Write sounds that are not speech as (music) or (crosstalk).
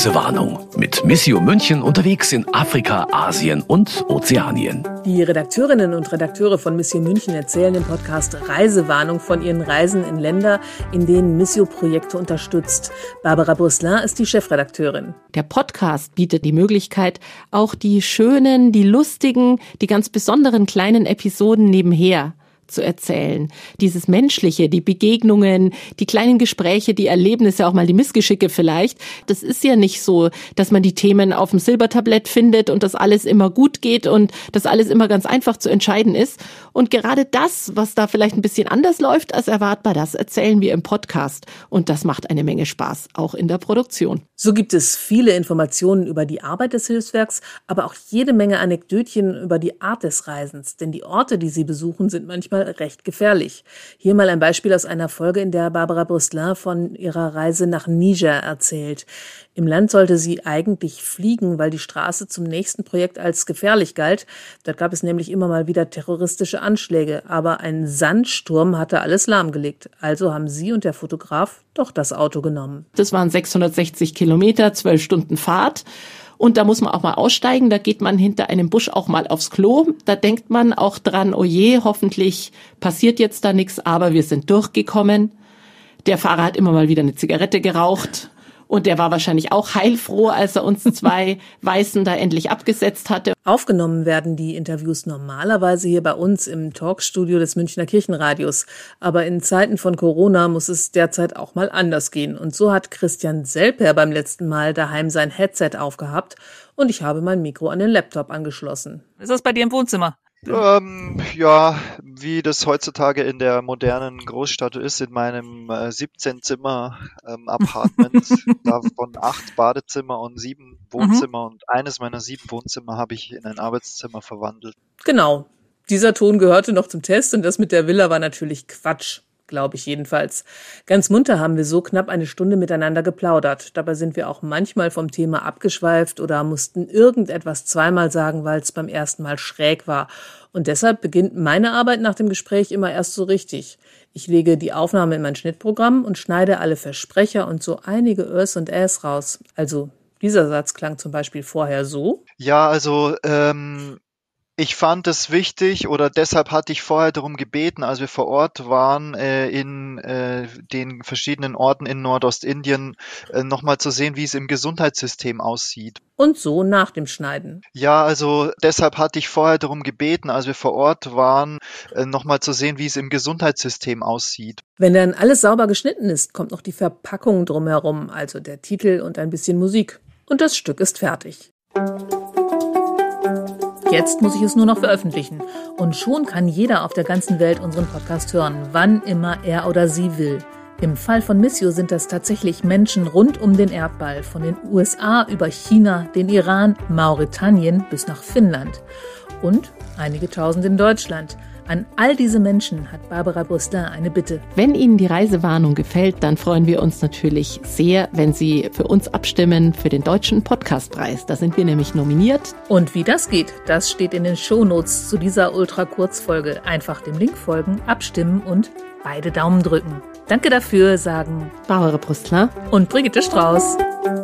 Reisewarnung mit Missio München unterwegs in Afrika, Asien und Ozeanien. Die Redakteurinnen und Redakteure von Missio München erzählen im Podcast Reisewarnung von ihren Reisen in Länder, in denen Missio Projekte unterstützt. Barbara Brüsselin ist die Chefredakteurin. Der Podcast bietet die Möglichkeit, auch die schönen, die lustigen, die ganz besonderen kleinen Episoden nebenher zu erzählen. Dieses Menschliche, die Begegnungen, die kleinen Gespräche, die Erlebnisse, auch mal die Missgeschicke vielleicht. Das ist ja nicht so, dass man die Themen auf dem Silbertablett findet und dass alles immer gut geht und dass alles immer ganz einfach zu entscheiden ist. Und gerade das, was da vielleicht ein bisschen anders läuft als erwartbar, das erzählen wir im Podcast. Und das macht eine Menge Spaß, auch in der Produktion. So gibt es viele Informationen über die Arbeit des Hilfswerks, aber auch jede Menge Anekdötchen über die Art des Reisens. Denn die Orte, die sie besuchen, sind manchmal manchmal recht gefährlich. Hier mal ein Beispiel aus einer Folge, in der Barbara Brüsselin von ihrer Reise nach Niger erzählt. Im Land sollte sie eigentlich fliegen, weil die Straße zum nächsten Projekt als gefährlich galt. Dort gab es nämlich immer mal wieder terroristische Anschläge, aber ein Sandsturm hatte alles lahmgelegt. Also haben sie und der Fotograf doch das Auto genommen. Das waren 660 Kilometer, zwölf Stunden Fahrt. Und da muss man auch mal aussteigen, da geht man hinter einem Busch auch mal aufs Klo. Da denkt man auch dran, oh je, hoffentlich passiert jetzt da nichts, aber wir sind durchgekommen. Der Fahrer hat immer mal wieder eine Zigarette geraucht und der war wahrscheinlich auch heilfroh, als er uns zwei (laughs) Weißen da endlich abgesetzt hatte. Aufgenommen werden die Interviews normalerweise hier bei uns im Talkstudio des Münchner Kirchenradios. Aber in Zeiten von Corona muss es derzeit auch mal anders gehen. Und so hat Christian Selper beim letzten Mal daheim sein Headset aufgehabt und ich habe mein Mikro an den Laptop angeschlossen. Ist das bei dir im Wohnzimmer? Ähm, ja, wie das heutzutage in der modernen Großstadt ist, in meinem äh, 17 Zimmer ähm, Apartment, (laughs) davon acht Badezimmer und sieben Wohnzimmer mhm. und eines meiner sieben Wohnzimmer habe ich in ein Arbeitszimmer verwandelt. Genau. Dieser Ton gehörte noch zum Test und das mit der Villa war natürlich Quatsch glaube ich jedenfalls. Ganz munter haben wir so knapp eine Stunde miteinander geplaudert. Dabei sind wir auch manchmal vom Thema abgeschweift oder mussten irgendetwas zweimal sagen, weil es beim ersten Mal schräg war. Und deshalb beginnt meine Arbeit nach dem Gespräch immer erst so richtig. Ich lege die Aufnahme in mein Schnittprogramm und schneide alle Versprecher und so einige Ös und Äs raus. Also dieser Satz klang zum Beispiel vorher so. Ja, also ähm, ich fand es wichtig oder deshalb hatte ich vorher darum gebeten, als wir vor Ort waren, äh, in äh, den verschiedenen Orten in Nordostindien, äh, nochmal zu sehen, wie es im Gesundheitssystem aussieht. Und so nach dem Schneiden. Ja, also deshalb hatte ich vorher darum gebeten, als wir vor Ort waren, äh, nochmal zu sehen, wie es im Gesundheitssystem aussieht. Wenn dann alles sauber geschnitten ist, kommt noch die Verpackung drumherum, also der Titel und ein bisschen Musik. Und das Stück ist fertig. Jetzt muss ich es nur noch veröffentlichen. Und schon kann jeder auf der ganzen Welt unseren Podcast hören, wann immer er oder sie will. Im Fall von Missio sind das tatsächlich Menschen rund um den Erdball, von den USA über China, den Iran, Mauretanien bis nach Finnland. Und einige tausend in Deutschland. An all diese Menschen hat Barbara Brüsselin eine Bitte. Wenn Ihnen die Reisewarnung gefällt, dann freuen wir uns natürlich sehr, wenn Sie für uns abstimmen für den Deutschen Podcastpreis. Da sind wir nämlich nominiert. Und wie das geht, das steht in den Shownotes zu dieser Ultra-Kurzfolge. Einfach dem Link folgen, abstimmen und beide Daumen drücken. Danke dafür, sagen Barbara Brüsselin und Brigitte Strauß.